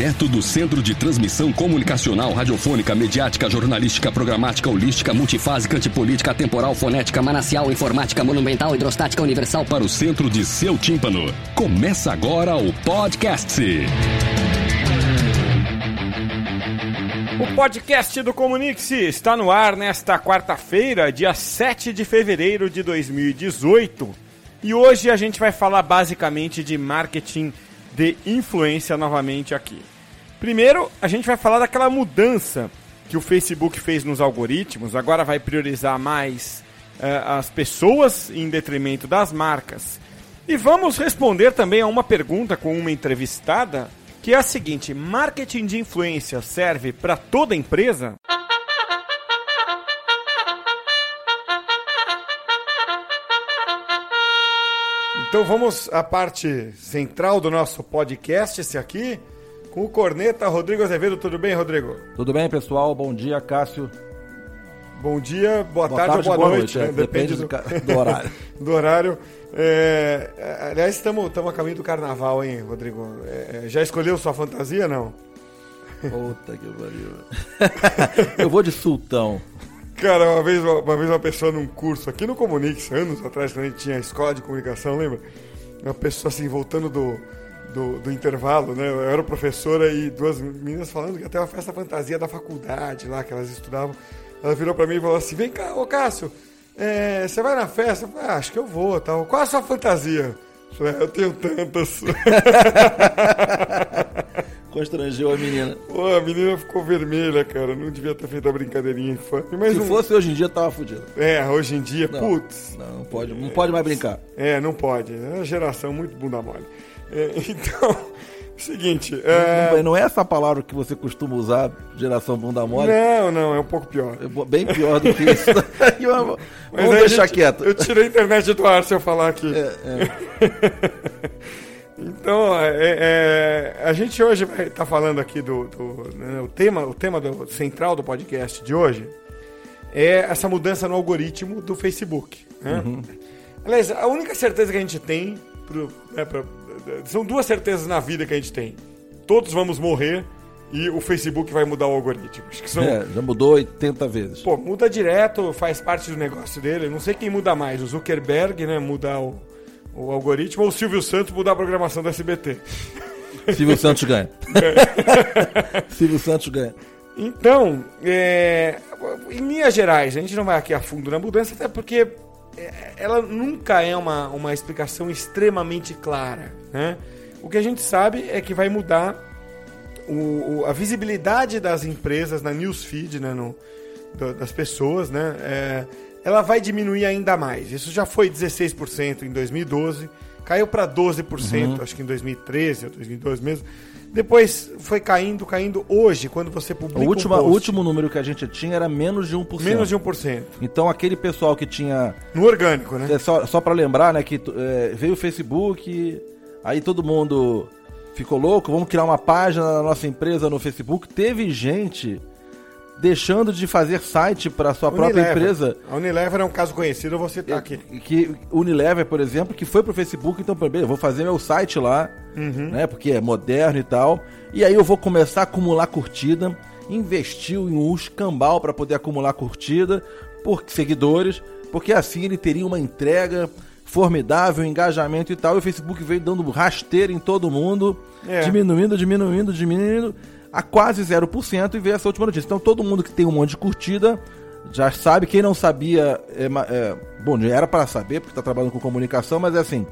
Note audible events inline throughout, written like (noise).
Direto do Centro de Transmissão Comunicacional, Radiofônica, Mediática, Jornalística, Programática, Holística, Multifásica, Antipolítica, Temporal, Fonética, Manacial, Informática, Monumental, Hidrostática, Universal para o centro de seu tímpano. Começa agora o podcast. O podcast do Comunique-se está no ar nesta quarta-feira, dia 7 de fevereiro de 2018. E hoje a gente vai falar basicamente de marketing de influência novamente aqui. Primeiro, a gente vai falar daquela mudança que o Facebook fez nos algoritmos, agora vai priorizar mais uh, as pessoas em detrimento das marcas. E vamos responder também a uma pergunta com uma entrevistada, que é a seguinte: marketing de influência serve para toda empresa? Então vamos à parte central do nosso podcast, esse aqui, com o corneta Rodrigo Azevedo. Tudo bem, Rodrigo? Tudo bem, pessoal? Bom dia, Cássio. Bom dia, boa, boa tarde, ou boa, boa noite. noite né? Depende, Depende do, do, (laughs) horário. (laughs) do horário. É, aliás, estamos a caminho do carnaval, hein, Rodrigo? É, já escolheu sua fantasia, não? Puta que pariu. (laughs) Eu vou de sultão. Cara, uma vez uma, vez uma pessoa num curso aqui no Comunix, anos atrás, quando a gente tinha escola de comunicação, lembra? Uma pessoa assim, voltando do, do, do, intervalo, né? Eu era professora e duas meninas falando que até uma festa fantasia da faculdade lá que elas estudavam. Ela virou pra mim e falou assim: Vem cá, ô Cássio, é, você vai na festa? Eu falei, ah, acho que eu vou tal. Qual a sua fantasia? Eu falei, ah, eu tenho tantas. (laughs) Constrangeu a menina. Pô, a menina ficou vermelha, cara. Não devia ter feito a brincadeirinha infame. Mas Se fosse hoje em dia, tava fudido. É, hoje em dia, não, putz. Não, não pode, não pode mais brincar. É, não pode. É uma geração muito bunda mole. É, (laughs) então, seguinte. É... Não, não, é essa palavra que você costuma usar, geração bunda mole? Não, não, é um pouco pior. É bem pior do que isso. (laughs) (laughs) Vamos deixar gente, quieto. Eu tirei a internet do ar se eu falar aqui. É, é. Então, é, é, a gente hoje vai estar tá falando aqui do, do né, o tema, o tema do, central do podcast de hoje é essa mudança no algoritmo do Facebook. Né? Uhum. Aliás, a única certeza que a gente tem pro, né, pra, são duas certezas na vida que a gente tem. Todos vamos morrer e o Facebook vai mudar o algoritmo. Acho que são... É, já mudou 80 vezes. Pô, muda direto, faz parte do negócio dele. não sei quem muda mais, o Zuckerberg, né, mudar o o algoritmo ou o Silvio Santos mudar a programação do SBT. Silvio Santos ganha. (laughs) Silvio Santos ganha. Então, é, em linhas gerais, a gente não vai aqui a fundo na mudança, até porque é, ela nunca é uma, uma explicação extremamente clara. Né? O que a gente sabe é que vai mudar o, o, a visibilidade das empresas na newsfeed, né, no, do, das pessoas, né? É, ela vai diminuir ainda mais. Isso já foi 16% em 2012, caiu para 12%, uhum. acho que em 2013 ou 2012 mesmo. Depois foi caindo, caindo. Hoje, quando você publica. O último, um post, o último número que a gente tinha era menos de 1%. Menos de 1%. Então aquele pessoal que tinha. No orgânico, né? É, só só para lembrar, né, que é, veio o Facebook, aí todo mundo ficou louco, vamos criar uma página da nossa empresa no Facebook. Teve gente deixando de fazer site para sua Unilever. própria empresa. A Unilever é um caso conhecido, você tá aqui. Que Unilever, por exemplo, que foi pro Facebook, então, eu vou fazer meu site lá, uhum. né? Porque é moderno e tal. E aí eu vou começar a acumular curtida, investiu em um escambau para poder acumular curtida por seguidores, porque assim ele teria uma entrega formidável, engajamento e tal. E o Facebook veio dando rasteiro em todo mundo, é. diminuindo, diminuindo, diminuindo a quase 0% e veio essa última notícia. Então todo mundo que tem um monte de curtida já sabe. Quem não sabia, é, é, bom, era para saber, porque está trabalhando com comunicação, mas é assim.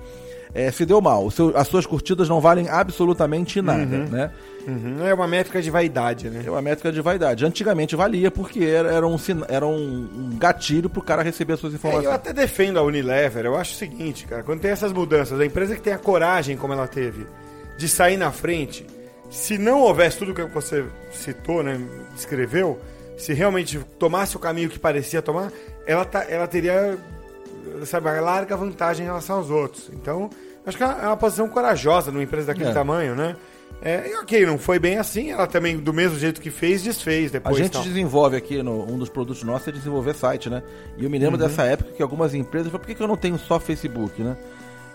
É, se deu mal, seu, as suas curtidas não valem absolutamente nada, uhum. né? Uhum. É uma métrica de vaidade, né? É uma métrica de vaidade. Antigamente valia porque era, era, um, era um, gatilho pro cara receber as suas informações. É, eu até defendo a Unilever. Eu acho o seguinte, cara, quando tem essas mudanças, a empresa que tem a coragem, como ela teve, de sair na frente, se não houvesse tudo que você citou, né, descreveu, se realmente tomasse o caminho que parecia tomar, ela, tá, ela teria, sabe, a larga vantagem em relação aos outros. Então, Acho que é uma posição corajosa numa empresa daquele É. tamanho, né? É, e ok, não foi bem assim, ela também, do mesmo jeito que fez, desfez A depois. gente tal. desenvolve aqui, no, um dos produtos nossos é desenvolver site, né? E eu me lembro Uhum. dessa época que algumas empresas falaram, por que, que eu não tenho só Facebook, né?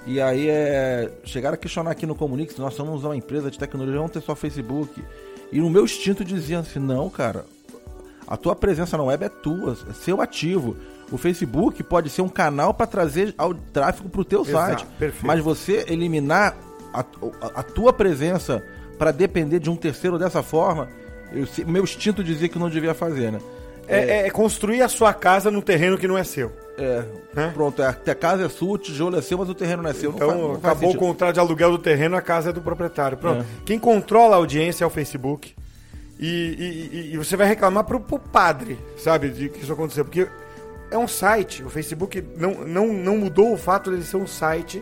E aí é, chegaram a questionar aqui no Comunix, nós somos uma empresa de tecnologia, vamos ter só Facebook. E no meu instinto dizia assim, não, cara, a tua presença na web é tua, é seu ativo. O Facebook pode ser um canal para trazer ao tráfego para o teu Exato, site. perfeito. Mas você eliminar a, a- a tua presença para depender de um terceiro dessa forma, eu, meu instinto dizia que não devia fazer, né? É, é construir a sua casa num terreno que não é seu. É, Né? pronto, é, a casa é sua, o tijolo é seu, mas o terreno não é seu. Não Então, faz- não faz acabou o contrato de aluguel do terreno, a casa é do proprietário. Pronto. É. Quem controla a audiência é o Facebook. E, e- e- você vai reclamar pro, pro padre, sabe, de que isso aconteceu. Porque é um site, o Facebook não, não, não mudou o fato de ele ser um site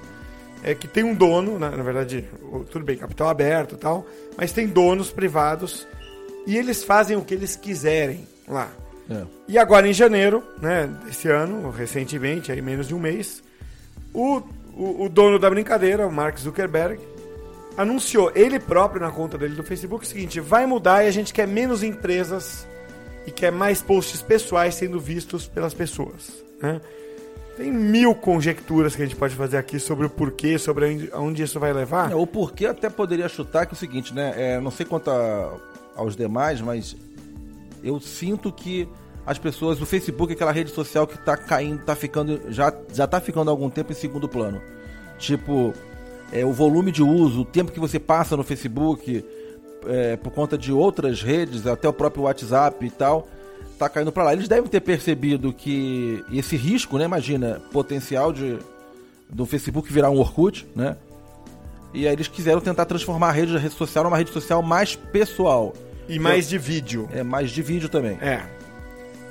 é, que tem um dono, na, na verdade, tudo bem, capital aberto e tal, mas tem donos privados e eles fazem o que eles quiserem lá. É. E agora em janeiro, né, desse ano, recentemente, aí menos de um mês, o, o, o dono da brincadeira, o Mark Zuckerberg, anunciou ele próprio na conta dele do Facebook o seguinte: vai mudar e a gente quer menos empresas e quer mais posts pessoais sendo vistos pelas pessoas. né? Tem mil conjecturas que a gente pode fazer aqui sobre o porquê, sobre aonde- aonde isso vai levar. É, o porquê até poderia chutar que é o seguinte, né? É, não sei quanto a- aos demais, mas eu sinto que as pessoas, o Facebook é aquela rede social que tá caindo, tá ficando, já, já tá ficando há algum tempo em segundo plano. Tipo, é, o volume de uso, o tempo que você passa no Facebook, é, por conta de outras redes, até o próprio WhatsApp e tal, tá caindo para lá. Eles devem ter percebido que esse risco, né? Imagina, potencial de do Facebook virar um Orkut, né? E aí eles quiseram tentar transformar a rede, social numa rede social mais pessoal. E mais de vídeo. É mais de vídeo também. É.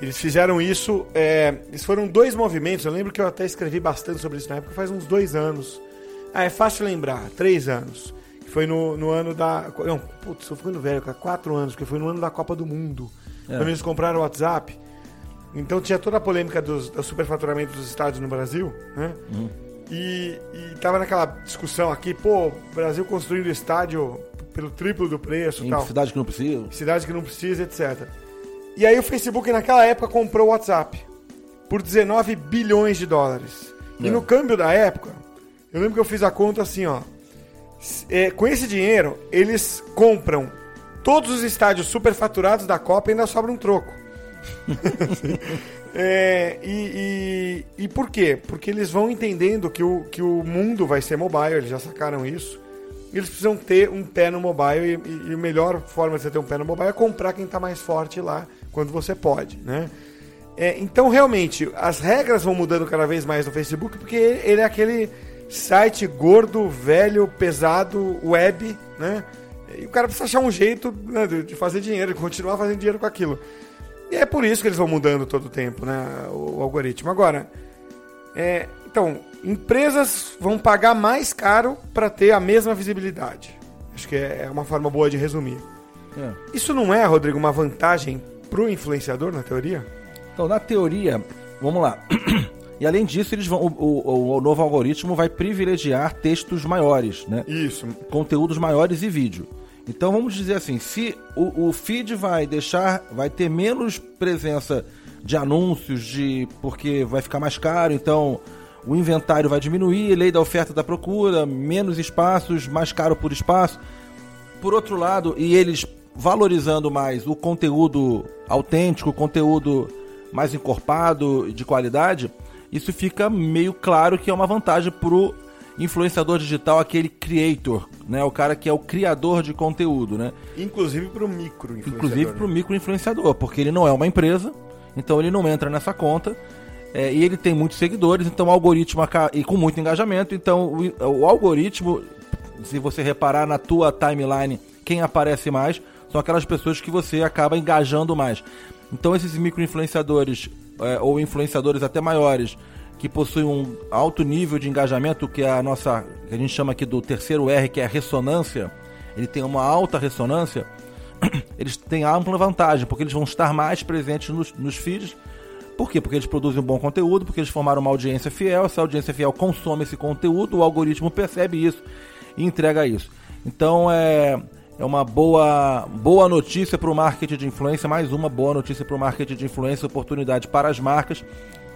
Eles fizeram isso. É, eles foram dois movimentos. Eu lembro que eu até escrevi bastante sobre isso na época, faz uns dois anos. Ah, é fácil lembrar, três anos. Que foi no, no ano da. Não, putz, tô ficando velho, cara, quatro anos, porque foi no ano da Copa do Mundo. É. Quando eles compraram o WhatsApp. Então tinha toda a polêmica dos, do superfaturamento dos estádios no Brasil, né? E, e tava naquela discussão aqui, pô, o Brasil construindo estádio pelo triplo do preço e tal cidade que não precisa. cidade que não precisa, etc. E aí o Facebook naquela época comprou o WhatsApp por 19 bilhões de dólares. E É. no câmbio da época, eu lembro que eu fiz a conta assim, ó. É, com esse dinheiro, eles compram todos os estádios superfaturados da Copa e ainda sobra um troco. (laughs) É, e, e, e por quê? Porque eles vão entendendo que o, que o mundo vai ser mobile, eles já sacaram isso. Eles precisam ter um pé no mobile e, e- a melhor forma de você ter um pé no mobile é comprar quem está mais forte lá quando você pode, né? É, então, realmente, as regras vão mudando cada vez mais no Facebook porque ele é aquele site gordo, velho, pesado, web, né? E o cara precisa achar um jeito né, de fazer dinheiro, de continuar fazendo dinheiro com aquilo. E é por isso que eles vão mudando todo o tempo, né? O, o algoritmo. Agora, é, então, empresas vão pagar mais caro para ter a mesma visibilidade. Acho que é é uma forma boa de resumir. É. Isso não é, Rodrigo, uma vantagem pro influenciador, na teoria? Então, na teoria, vamos lá. (clears throat) E além disso, eles vão, o, o- o novo algoritmo vai privilegiar textos maiores, né? Isso. conteúdos maiores e vídeo. Então vamos dizer assim, se o, o feed vai deixar, vai ter menos presença de anúncios, de porque vai ficar mais caro, então o inventário vai diminuir, lei da oferta da procura, menos espaços, mais caro por espaço. Por outro lado, e eles valorizando mais o conteúdo autêntico, o conteúdo mais encorpado de qualidade, isso fica meio claro que é uma vantagem pro influenciador digital, aquele creator, né? O cara que é o criador de conteúdo, né? Inclusive pro micro influenciador. Inclusive pro né? micro influenciador, porque ele não é uma empresa, então ele não entra nessa conta. É, e ele tem muitos seguidores, então o algoritmo e com muito engajamento, então o, o algoritmo, se você reparar na tua timeline, quem aparece mais são aquelas pessoas que você acaba engajando mais. Então esses micro influenciadores é, ou influenciadores até maiores que possuem um alto nível de engajamento, que é a nossa, que a gente chama aqui do terceiro R, que é a ressonância, ele tem uma alta ressonância, (clears throat) eles têm ampla vantagem, porque eles vão estar mais presentes nos, nos feeds, Por quê? Porque eles produzem um bom conteúdo, porque eles formaram uma audiência fiel, essa audiência fiel consome esse conteúdo, o algoritmo percebe isso e entrega isso. Então é, é uma boa, boa notícia para o marketing de influência, mais uma boa notícia para o marketing de influência, oportunidade para as marcas.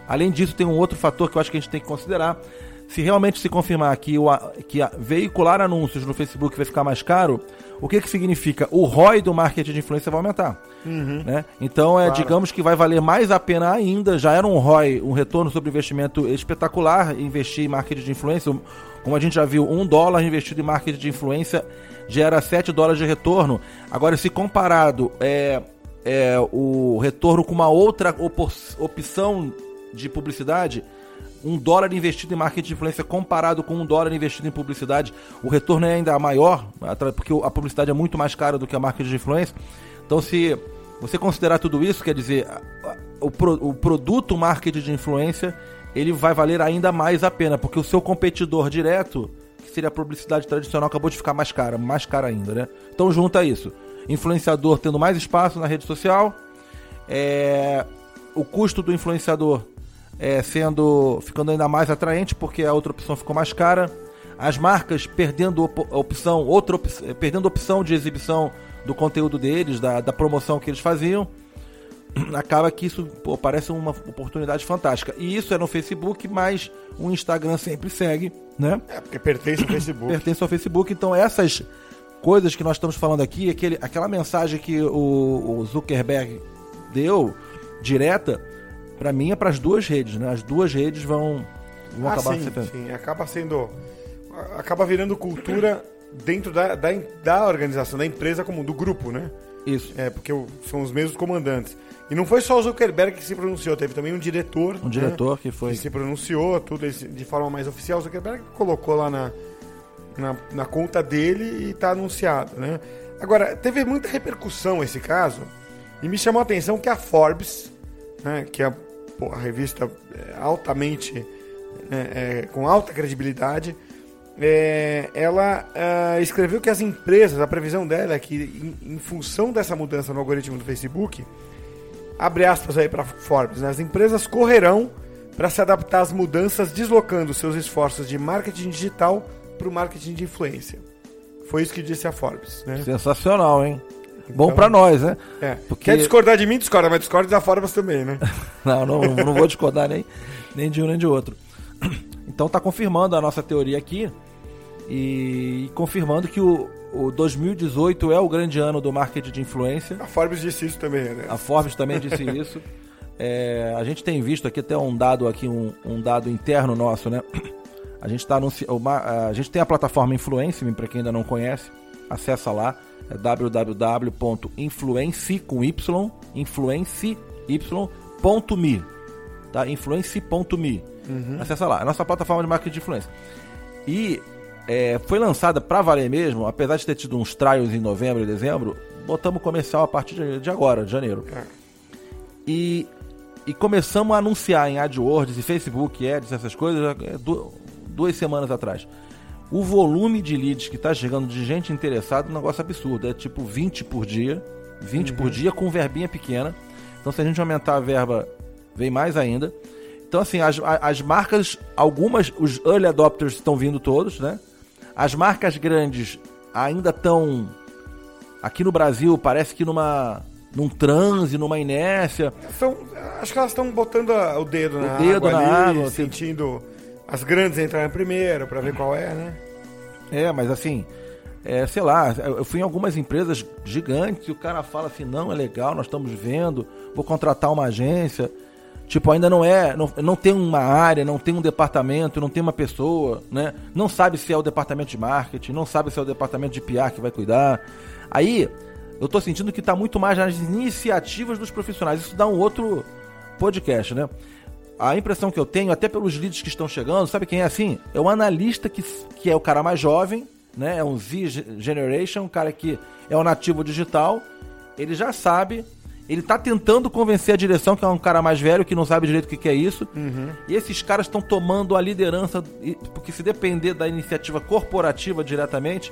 Além disso, tem um outro fator que eu acho que a gente tem que considerar. Se realmente se confirmar que, o, que veicular anúncios no Facebook vai ficar mais caro, o que, que significa? O ROI do marketing de influência vai aumentar. Uhum. Né? Então, é, claro. digamos que vai valer mais a pena ainda. Já era um ROI, um retorno sobre investimento espetacular, investir em marketing de influência. Como a gente já viu, um dólar investido em marketing de influência gera 7 dólares de retorno. Agora, se comparado é, é, o retorno com uma outra opção de publicidade, um dólar investido em marketing de influência comparado com um dólar investido em publicidade, o retorno é ainda maior, porque a publicidade é muito mais cara do que a marketing de influência. Então, se você considerar tudo isso, quer dizer, o, o produto marketing de influência, ele vai valer ainda mais a pena, porque o seu competidor direto, que seria a publicidade tradicional, acabou de ficar mais cara, mais cara ainda, né? Então junta isso. Influenciador tendo mais espaço na rede social, é, o custo do influenciador é, sendo ficando ainda mais atraente porque a outra opção ficou mais cara. As marcas perdendo op opção, outra op perdendo opção de exibição do conteúdo deles, da, da promoção que eles faziam. (clears throat) Acaba que isso pô, parece uma oportunidade fantástica. E isso é no Facebook, mas o Instagram sempre segue, né? É, porque pertence ao Facebook. pertence ao Facebook, então essas coisas que nós estamos falando aqui, aquele, aquela mensagem que o, o Zuckerberg deu, direta, para mim é para as duas redes, né? As duas redes vão, vão ah, acabar sim, sim, acaba sendo acaba virando cultura dentro da, da, da, organização, da empresa como do grupo, né? Isso. É, porque são os mesmos comandantes. E não foi só o Zuckerberg que se pronunciou, teve também um diretor. Um diretor né, que foi. Que se pronunciou, tudo de forma mais oficial. O Zuckerberg colocou lá na, na, na conta dele e está anunciado, né? Agora, teve muita repercussão esse caso e me chamou a atenção que a Forbes, né, que é a revista é, altamente é, é, com alta credibilidade, é, ela é, escreveu que as empresas, a previsão dela é que em, em, função dessa mudança no algoritmo do Facebook, abre aspas aí para Forbes, né, as empresas correrão para se adaptar às mudanças, deslocando seus esforços de marketing digital para o marketing de influência. Foi isso que disse a Forbes. Né? Sensacional, hein? Bom para nós, né? É. Porque... Quer discordar de mim? Discorda, mas discorda da Forbes também, né? (laughs) não, não, não vou discordar nem, nem de um nem de outro. (clears throat) Então tá confirmando a nossa teoria aqui e confirmando que o, o 2018 é o grande ano do marketing de influência. A Forbes disse isso também, né? A Forbes também disse (laughs) isso. É, a gente tem visto aqui até um dado aqui, um, um dado interno nosso, né? (clears throat) A gente tá anunciando, a gente tem a plataforma Influence, para quem ainda não conhece, acessa lá é www.influence com y, influence.me, tá? Influence.me. Uhum. Acessa lá, é a nossa plataforma de marketing de influência. E é, foi lançada para valer mesmo, apesar de ter tido uns trials em novembro e dezembro, botamos comercial a partir de, de agora, de janeiro. É. E, e começamos a anunciar em AdWords e Facebook Ads, essas coisas, é, duas semanas atrás o volume de leads que está chegando de gente interessada é um negócio absurdo. É tipo 20 por dia. 20 uhum. por dia com verbinha pequena. Então se a gente aumentar a verba, vem mais ainda. Então assim, as, as marcas, algumas, os early adopters estão vindo todos, né? As marcas grandes ainda estão aqui no Brasil, parece que numa num transe, numa inércia. São, acho que elas estão botando o dedo o na dedo água na ali, água, sentindo as grandes entrarem primeiro para ver qual é, né? É, mas assim, é, sei lá, eu fui em algumas empresas gigantes e o cara fala assim, não, é legal, nós estamos vendo, vou contratar uma agência. Tipo, ainda não é, não, não tem uma área, não tem um departamento, não tem uma pessoa, né? Não sabe se é o departamento de marketing, não sabe se é o departamento de PR que vai cuidar. Aí, eu tô sentindo que tá muito mais nas iniciativas dos profissionais. Isso dá um outro podcast, né? A impressão que eu tenho, até pelos leads que estão chegando, sabe quem é assim? É o analista que, que é o cara mais jovem, né? É um Z Generation, um cara que é um nativo digital. Ele já sabe, ele tá tentando convencer a direção, que é um cara mais velho, que não sabe direito o que, que é isso. Uhum. E esses caras estão tomando a liderança, porque se depender da iniciativa corporativa diretamente,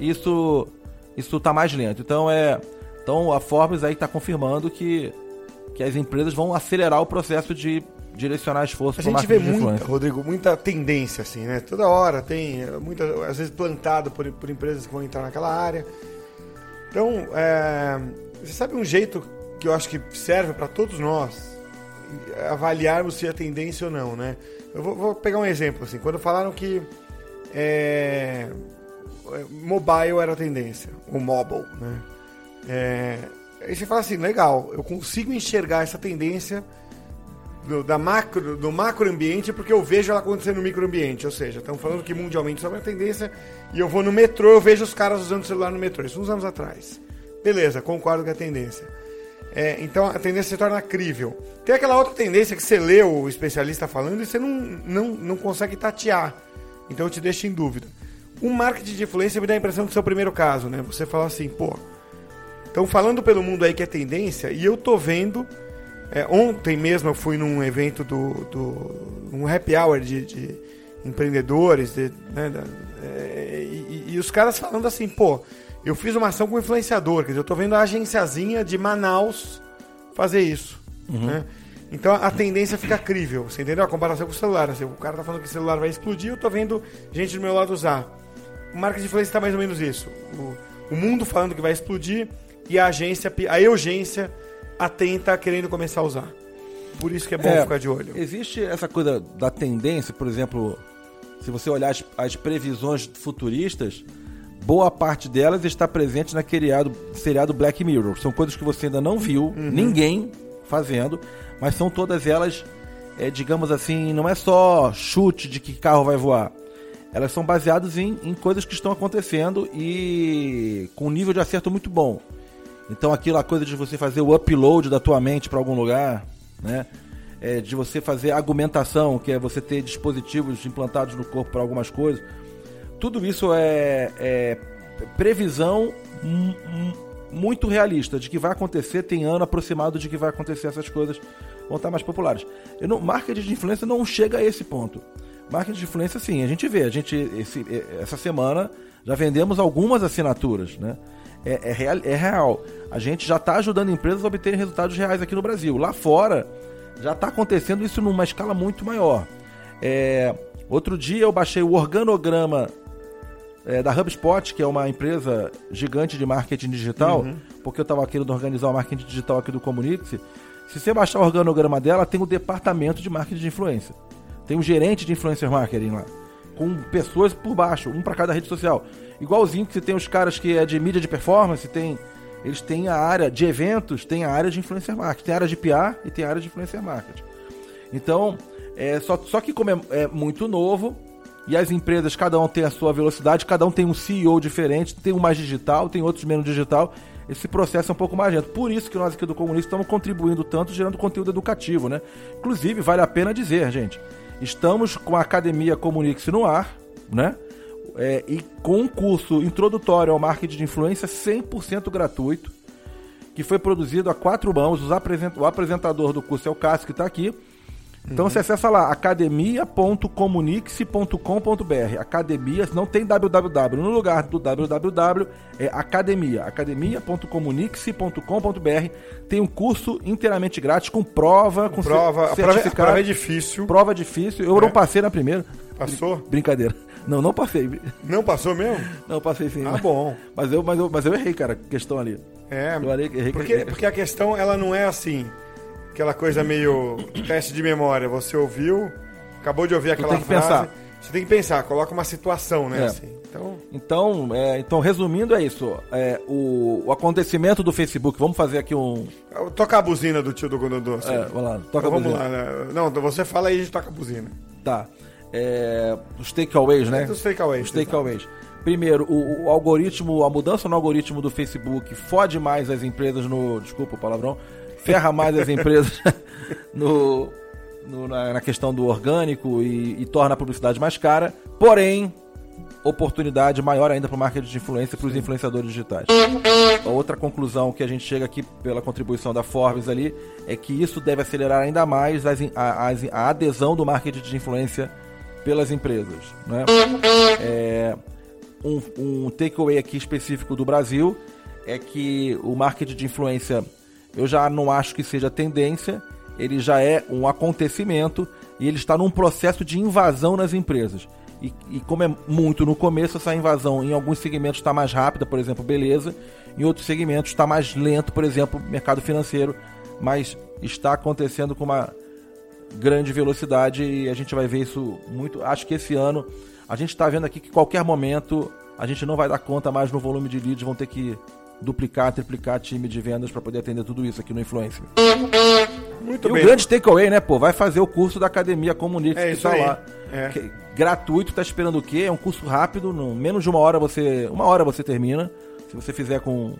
isso isso tá mais lento. Então é, então a Forbes aí tá confirmando que que as empresas vão acelerar o processo de direcionar esforço A gente vê muita, Rodrigo, muita tendência assim, né? Toda hora tem, muita, às vezes plantado por, por empresas que vão entrar naquela área. Então, é, você sabe um jeito que eu acho que serve para todos nós avaliarmos se é tendência ou não, né? Eu vou, vou pegar um exemplo assim. Quando falaram que é, mobile era a tendência, o mobile, né? É, aí você fala assim, legal, eu consigo enxergar essa tendência do, da macro, do macroambiente porque eu vejo ela acontecer no microambiente. Ou seja, estamos falando que mundialmente isso é uma tendência e eu vou no metrô, eu vejo os caras usando celular no metrô. Isso uns anos atrás. Beleza, concordo com a tendência. É, então a tendência se torna crível. Tem aquela outra tendência que você lê o especialista falando e você não, não, não consegue tatear. Então eu te deixo em dúvida. O marketing de influência me dá a impressão do seu primeiro caso, né? Você fala assim, pô, estão falando pelo mundo aí que é tendência e eu tô vendo é, ontem mesmo eu fui num evento do, do um happy hour de, de empreendedores, de, né, da, é, e, e, os caras falando assim, pô, eu fiz uma ação com influenciador, quer dizer, eu tô vendo a agenciazinha de Manaus fazer isso, uhum. né? Então a tendência fica crível, você entendeu? A comparação com o celular, assim, o cara tá falando que o celular vai explodir, eu tô vendo gente do meu lado usar. O marketing de influência tá mais ou menos isso. O, o mundo falando que vai explodir e a agência, a urgência atenta querendo começar a usar. Por isso que é bom é, ficar de olho. Existe essa coisa da tendência, por exemplo, se você olhar as, as previsões futuristas, boa parte delas está presente naquele seriado Black Mirror. São coisas que você ainda não viu, uhum. ninguém fazendo, mas são todas elas, é, digamos assim, não é só chute de que carro vai voar. Elas são baseadas em, em coisas que estão acontecendo e com um nível de acerto muito bom. Então aquela coisa de você fazer o upload da tua mente para algum lugar, né? É, de você fazer argumentação, que é você ter dispositivos implantados no corpo para algumas coisas. Tudo isso é, é previsão muito realista de que vai acontecer, tem ano aproximado de que vai acontecer essas coisas vão estar mais populares. Eu não, marketing de influência não chega a esse ponto. Marketing de influência, sim, a gente vê. A gente, esse, essa semana, já vendemos algumas assinaturas, né? É, é, real, é real. A gente já está ajudando empresas a obterem resultados reais aqui no Brasil. Lá fora, já está acontecendo isso numa escala muito maior. É, outro dia eu baixei o organograma é, da HubSpot, que é uma empresa gigante de marketing digital, uhum. porque eu estava querendo organizar o marketing digital aqui do Comunix. Se você baixar o organograma dela, tem o departamento de marketing de influência. Tem um gerente de influencer marketing lá, com pessoas por baixo, um para cada rede social. Igualzinho que você tem os caras que é de mídia de performance, tem eles têm a área de eventos, tem a área de influencer marketing, tem a área de PR e tem a área de influencer marketing. Então, é, só, só que como é, é, muito novo e as empresas, cada um tem a sua velocidade, cada um tem um CEO diferente, tem um mais digital, tem outros menos digital, esse processo é um pouco mais lento. Por isso que nós aqui do Comunista estamos contribuindo tanto, gerando conteúdo educativo, né? Inclusive, vale a pena dizer, gente, estamos com a Academia Comunix no ar, né? é, e com um curso introdutório ao marketing de influência 100% gratuito, que foi produzido a quatro mãos. o apresentador do curso é o Cássio, que está aqui. Então uhum. você acessa lá, academia.comunix.com.br. Academia, não tem www. No lugar do www é academia. academia.comunix.com.br. Tem um curso inteiramente grátis com prova, com prova, certificado. A prova é difícil. Prova difícil. Eu é. não passei na primeira. Passou? Brincadeira. Não, não passei. Não passou mesmo? Não, passei sim. Ah, mas, bom. Mas eu, mas, eu, mas eu errei, cara, questão ali. É, errei, porque, errei. porque a questão, ela não é assim, aquela coisa meio teste de memória. Você ouviu, acabou de ouvir aquela tem que frase. Pensar. Você tem que pensar, coloca uma situação, né? É. Assim. Então, então, é, então, resumindo, é isso. É, o, o, acontecimento do Facebook, vamos fazer aqui um. Toca a buzina do tio do Gondodô. Assim. É, vamos lá, toca então, a buzina. Vamos lá, né? Não, você fala aí e a gente toca a buzina. Tá é, os takeaways, né? Os takeaways. Os takeaways. Primeiro, o, o, algoritmo, a mudança no algoritmo do Facebook fode mais as empresas no. Desculpa o palavrão. Ferra mais as empresas (laughs) no, no na, na, questão do orgânico e, e, torna a publicidade mais cara. Porém, oportunidade maior ainda para o marketing de influência para os influenciadores digitais. Outra conclusão que a gente chega aqui pela contribuição da Forbes ali é que isso deve acelerar ainda mais a, a, a adesão do marketing de influência pelas empresas. Né? É, um, um takeaway aqui específico do Brasil é que o marketing de influência eu já não acho que seja tendência, ele já é um acontecimento e ele está num processo de invasão nas empresas. E, e, como é muito no começo, essa invasão em alguns segmentos está mais rápida, por exemplo, beleza, em outros segmentos está mais lento, por exemplo, mercado financeiro, mas está acontecendo com uma grande velocidade e a gente vai ver isso muito. Acho que esse ano a gente está vendo aqui que qualquer momento a gente não vai dar conta mais no volume de leads, vão ter que duplicar, triplicar time de vendas para poder atender tudo isso aqui no Influencer. Muito e bem. o grande takeaway, né, pô, vai fazer o curso da Academia Comunix é, que tá aí. lá. É. Que, gratuito, tá esperando o quê? É um curso rápido, no menos de uma hora você, uma hora você termina, se você fizer com,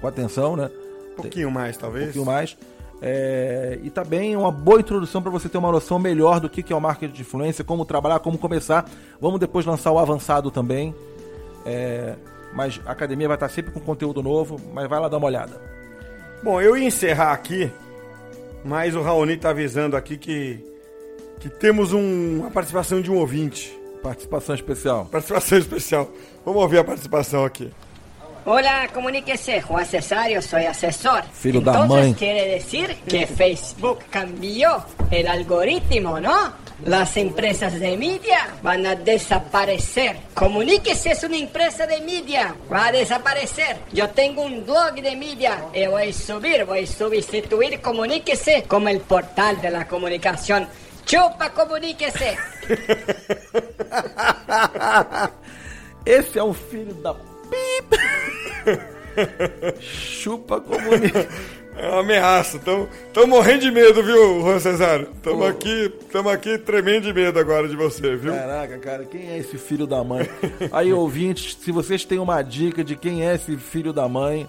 com atenção, né? Um pouquinho mais, talvez. Um pouquinho mais. É, e também tá uma boa introdução para você ter uma noção melhor do que, que é o marketing de influência, como trabalhar, como começar. Vamos depois lançar o avançado também. É, mas a academia vai estar sempre com conteúdo novo, mas vai lá dar uma olhada. Bom, eu ia encerrar aqui, mas o Raoni está avisando aqui que, que temos um, uma participação de um ouvinte. Participação especial. Participação (laughs) especial. Vamos ouvir a participação aqui. Hola, comuníquese, Juan Cesario, soy asesor. Filo Entonces quiere decir que Facebook cambió el algoritmo, ¿no? Las empresas de media van a desaparecer. Comuníquese es una empresa de media, va a desaparecer. Yo tengo un blog de media y voy a subir, voy a sustituir Comuníquese como el portal de la comunicación. Chupa, comuníquese. (laughs) Esse é um filho da Pip. (laughs) Chupa comunista. É uma ameaça. Estamos morrendo de medo, viu, Juan Cesário? Estamos aqui, tamo aqui tremendo de medo agora de você, viu? Caraca, cara, quem é esse filho da mãe? Aí, ouvintes, se vocês têm uma dica de quem é esse filho da mãe,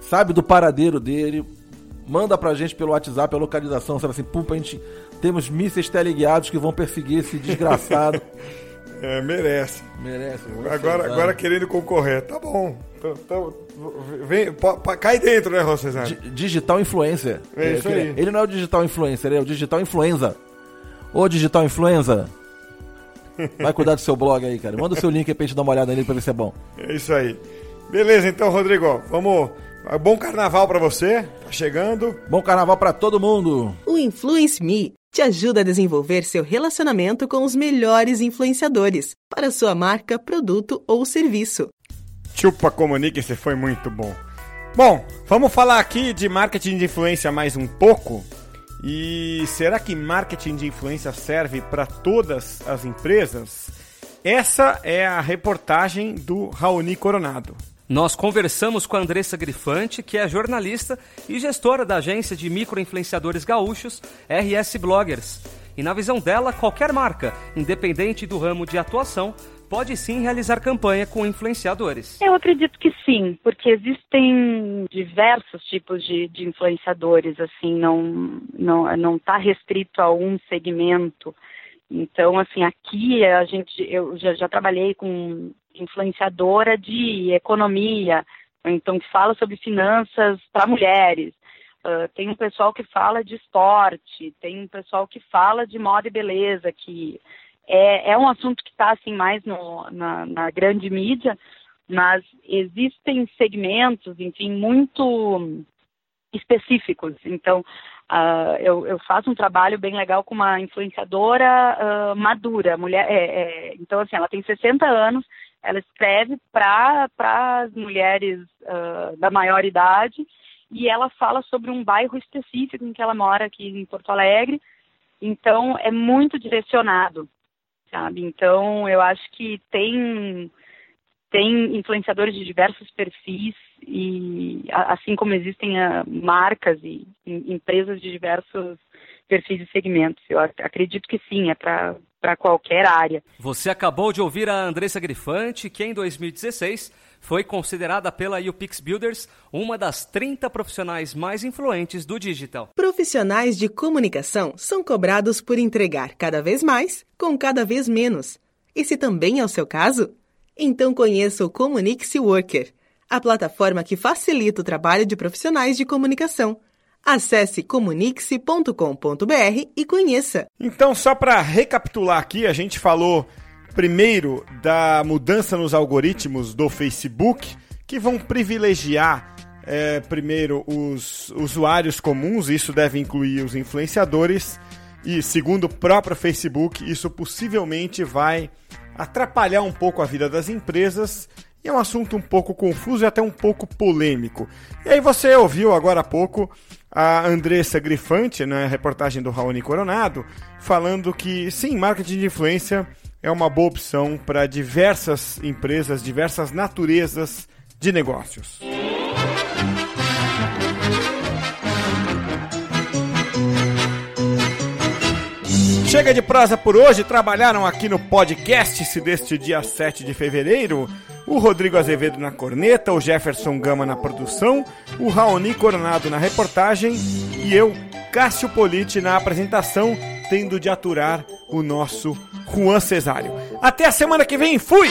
sabe do paradeiro dele, manda pra gente pelo WhatsApp a localização, sabe assim, pum, a gente temos mísseis teleguiados que vão perseguir esse desgraçado. (laughs) É, merece. Merece. Agora, agora querendo concorrer. Tá bom. Então, vem, cai dentro, né, Roscesar? Digital influencer. É, isso aí. Ele não é o digital influencer, ele é o digital influenza. Ô, digital influenza. Vai cuidar do seu blog aí, cara. Manda o seu link aí pra gente dar uma olhada nele pra ver se é bom. É isso aí. Beleza, então, Rodrigo. Vamos. Bom carnaval para você. Tá chegando. Bom carnaval para todo mundo. O Influence Me te ajuda a desenvolver seu relacionamento com os melhores influenciadores para sua marca, produto ou serviço. Chupa Comunique, esse foi muito bom. Bom, vamos falar aqui de marketing de influência mais um pouco. E será que marketing de influência serve para todas as empresas? Essa é a reportagem do Raoni Coronado. Nós conversamos com a Andressa Grifante, que é jornalista e gestora da agência de microinfluenciadores gaúchos RS Bloggers. E na visão dela, qualquer marca, independente do ramo de atuação, pode sim realizar campanha com influenciadores. Eu acredito que sim, porque existem diversos tipos de, de influenciadores, assim, não não não está restrito a um segmento. Então, assim, aqui a gente, eu já, já trabalhei com influenciadora de economia, então que fala sobre finanças para mulheres. Uh, tem um pessoal que fala de esporte, tem um pessoal que fala de moda e beleza, que é, é um assunto que está assim mais no, na, na grande mídia, mas existem segmentos, enfim, muito específicos. Então, Uh, eu, eu, faço um trabalho bem legal com uma influenciadora uh, madura, mulher. É, é, então, assim, ela tem 60 anos, ela escreve para as mulheres uh, da maior idade e ela fala sobre um bairro específico em que ela mora aqui em Porto Alegre. Então, é muito direcionado, sabe? Então, eu acho que tem tem influenciadores de diversos perfis e assim como existem uh, marcas e, e, empresas de diversos perfis e segmentos. Eu acredito que sim, é para qualquer área. Você acabou de ouvir a Andressa Grifante, que em 2016 foi considerada pela UPix Builders uma das 30 profissionais mais influentes do digital. Profissionais de comunicação são cobrados por entregar cada vez mais com cada vez menos. E se também é o seu caso? Então conheça o Comunique-se Worker, a plataforma que facilita o trabalho de profissionais de comunicação. Acesse comunique-se.com.br e conheça. Então, só para recapitular aqui, a gente falou primeiro da mudança nos algoritmos do Facebook, que vão privilegiar é, primeiro, os usuários comuns, isso deve incluir os influenciadores, e segundo o próprio Facebook, isso possivelmente vai atrapalhar um pouco a vida das empresas. E é um assunto um pouco confuso e até um pouco polêmico. E aí você ouviu agora há pouco a Andressa Grifante, na reportagem do Raoni Coronado, falando que sim, marketing de influência é uma boa opção para diversas empresas, diversas naturezas de negócios. Chega de prosa por hoje. Trabalharam aqui no podcast deste dia 7 de fevereiro o Rodrigo Azevedo na corneta, o Jefferson Gama na produção, o Raoni Coronado na reportagem e eu, Cássio Politi, na apresentação, tendo de aturar o nosso Juan Cesário. Até a semana que vem, fui!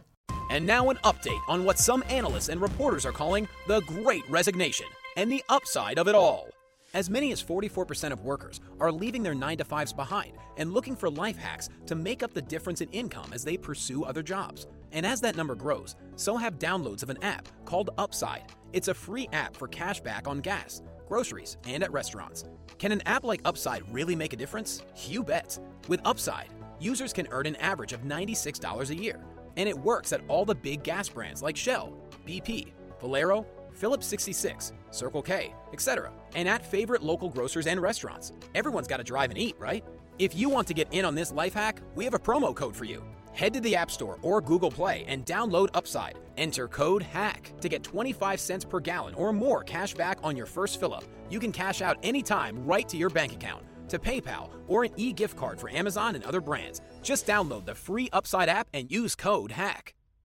And now, an update on what some analysts and reporters are calling the Great Resignation and the upside of it all. As many as 44% of workers are leaving their 9 to 5s behind and looking for life hacks to make up the difference in income as they pursue other jobs. And as that number grows, so have downloads of an app called Upside. It's a free app for cash back on gas, groceries, and at restaurants. Can an app like Upside really make a difference? You bet. With Upside, users can earn an average of $96 a year and it works at all the big gas brands like Shell, BP, Valero, Phillips 66, Circle K, etc., and at favorite local grocers and restaurants. Everyone's got to drive and eat, right? If you want to get in on this life hack, we have a promo code for you. Head to the App Store or Google Play and download Upside. Enter code HACK to get 25 cents per gallon or more cash back on your first fill up. You can cash out anytime right to your bank account, to PayPal, or an e gift card for Amazon and other brands. Just download the free Upside app and use code HACK.